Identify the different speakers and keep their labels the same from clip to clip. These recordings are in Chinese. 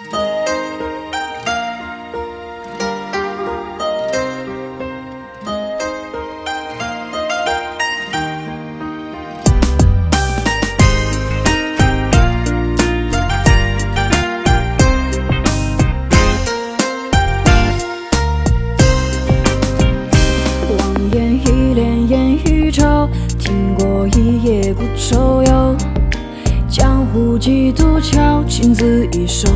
Speaker 1: Música 江湖几度桥，情字一首。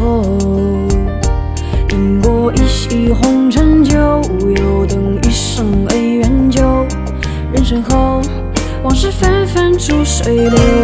Speaker 1: 饮过一袭红尘酒，又等一生恩怨旧。人生后，往事纷纷逐水流。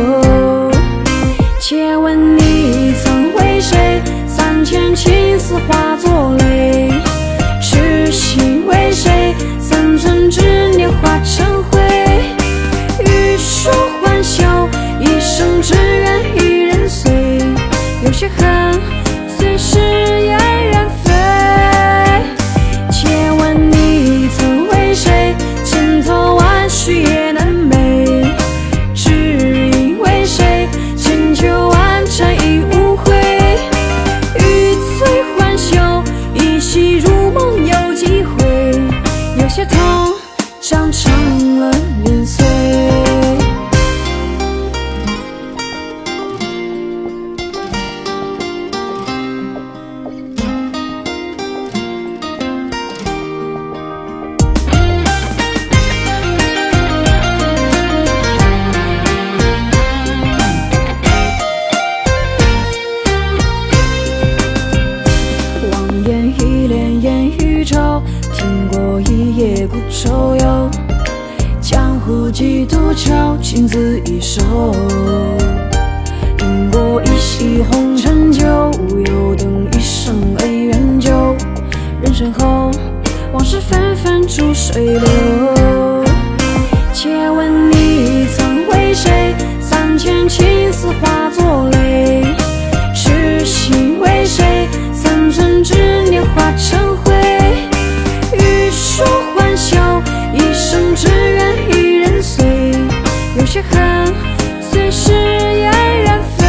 Speaker 1: 桥，情字一首。饮过一袭红尘酒，又等一生恩怨旧。人生后，往事纷纷逐水流。恨，随时嫣然飞。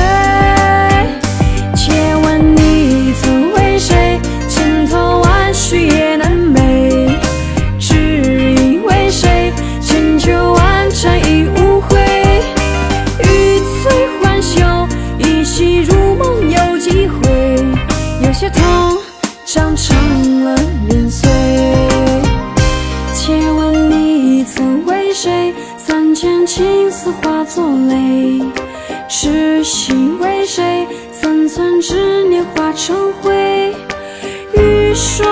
Speaker 1: 且问你曾为谁？千头万绪也难寐。只因为谁？千秋万尘已无悔。欲醉还休，一夕如梦有几回？有些痛长成了年间青丝化作泪。痴心为谁？三寸执念化成灰。欲说